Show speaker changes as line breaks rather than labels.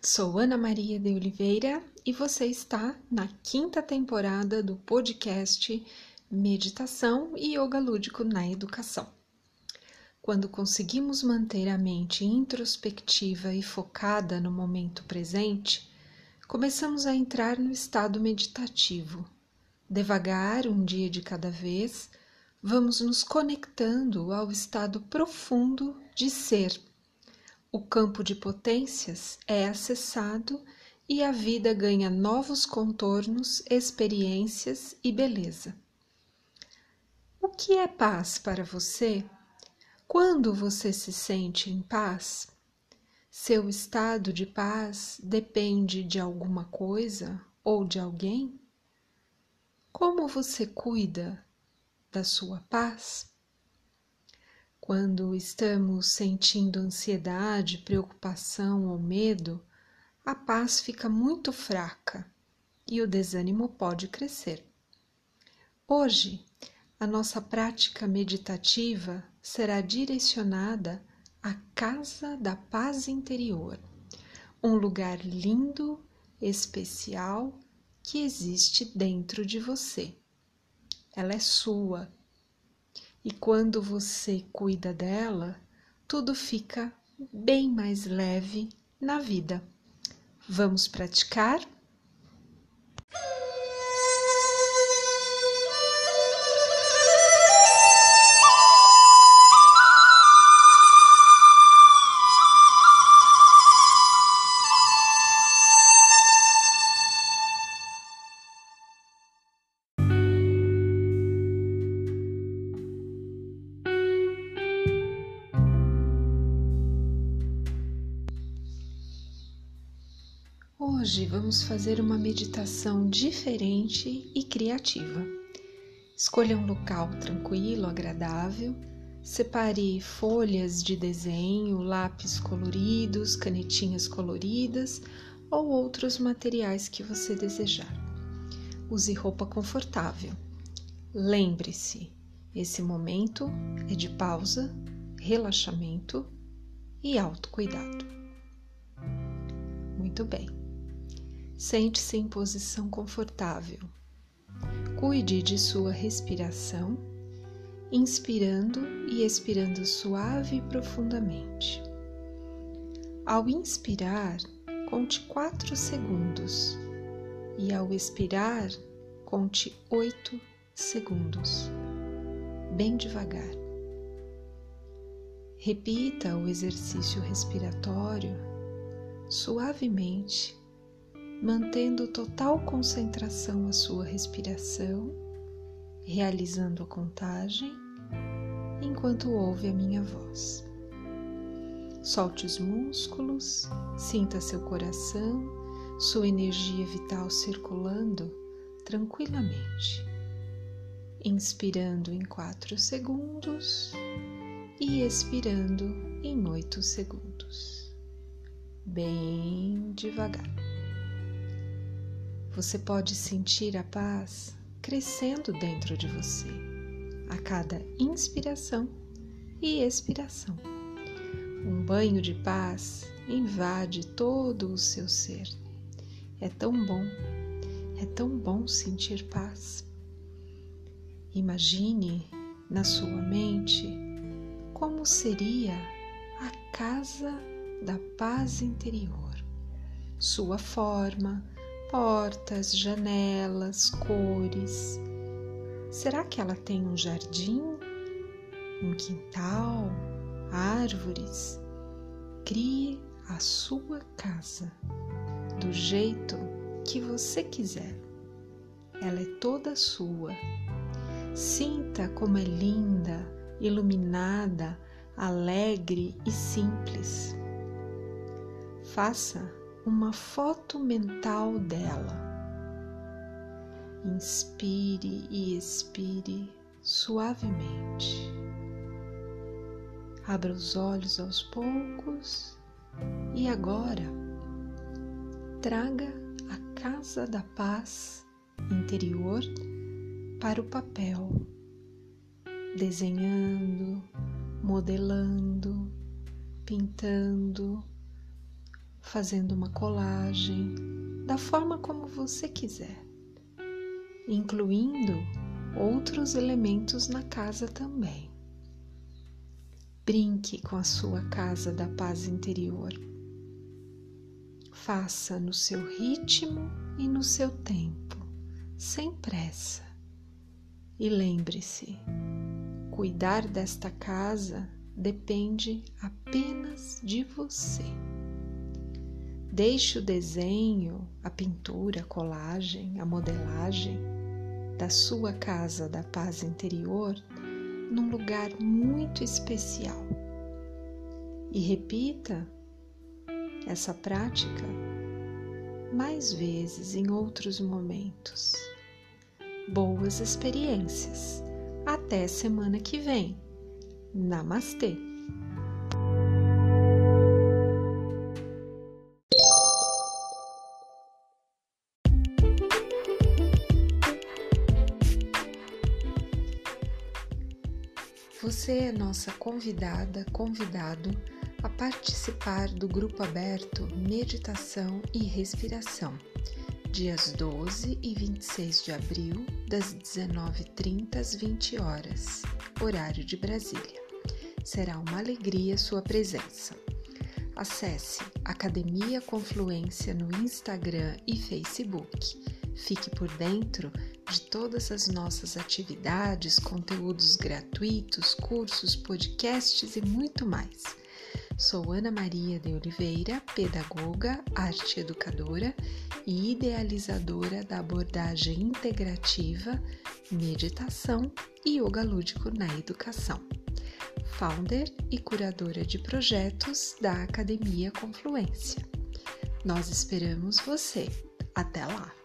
Sou Ana Maria de Oliveira e você está na quinta temporada do podcast Meditação e Yoga Lúdico na Educação. Quando conseguimos manter a mente introspectiva e focada no momento presente, começamos a entrar no estado meditativo. Devagar, um dia de cada vez, vamos nos conectando ao estado profundo de ser o campo de potências é acessado e a vida ganha novos contornos, experiências e beleza. O que é paz para você? Quando você se sente em paz? Seu estado de paz depende de alguma coisa ou de alguém? Como você cuida da sua paz? Quando estamos sentindo ansiedade, preocupação ou medo, a paz fica muito fraca e o desânimo pode crescer. Hoje, a nossa prática meditativa será direcionada à Casa da Paz Interior, um lugar lindo, especial que existe dentro de você. Ela é sua e quando você cuida dela, tudo fica bem mais leve na vida. Vamos praticar? Hoje vamos fazer uma meditação diferente e criativa. Escolha um local tranquilo, agradável. Separe folhas de desenho, lápis coloridos, canetinhas coloridas ou outros materiais que você desejar. Use roupa confortável. Lembre-se, esse momento é de pausa, relaxamento e autocuidado. Muito bem. Sente-se em posição confortável. Cuide de sua respiração, inspirando e expirando suave e profundamente. Ao inspirar, conte 4 segundos e ao expirar, conte 8 segundos, bem devagar. Repita o exercício respiratório suavemente mantendo total concentração a sua respiração, realizando a contagem enquanto ouve a minha voz. Solte os músculos, sinta seu coração, sua energia vital circulando tranquilamente. Inspirando em 4 segundos e expirando em 8 segundos. Bem devagar. Você pode sentir a paz crescendo dentro de você a cada inspiração e expiração. Um banho de paz invade todo o seu ser. É tão bom, é tão bom sentir paz. Imagine na sua mente como seria a casa da paz interior, sua forma, portas, janelas, cores. Será que ela tem um jardim, um quintal, árvores? Crie a sua casa do jeito que você quiser. Ela é toda sua. Sinta como é linda, iluminada, alegre e simples. Faça uma foto mental dela. Inspire e expire suavemente. Abra os olhos aos poucos e agora traga a casa da paz interior para o papel, desenhando, modelando, pintando fazendo uma colagem da forma como você quiser, incluindo outros elementos na casa também. Brinque com a sua casa da paz interior. Faça no seu ritmo e no seu tempo, sem pressa. E lembre-se, cuidar desta casa depende apenas de você. Deixe o desenho, a pintura, a colagem, a modelagem da sua casa da paz interior num lugar muito especial. E repita essa prática mais vezes em outros momentos. Boas experiências! Até semana que vem! Namastê! Você é nossa convidada, convidado a participar do grupo aberto Meditação e Respiração, dias 12 e 26 de abril, das 19h30 às 20 horas, horário de Brasília. Será uma alegria sua presença. Acesse Academia Confluência no Instagram e Facebook. Fique por dentro de todas as nossas atividades, conteúdos gratuitos, cursos, podcasts e muito mais. Sou Ana Maria de Oliveira, pedagoga, arte educadora e idealizadora da abordagem integrativa, meditação e yoga lúdico na educação founder e curadora de projetos da Academia Confluência. Nós esperamos você. Até lá!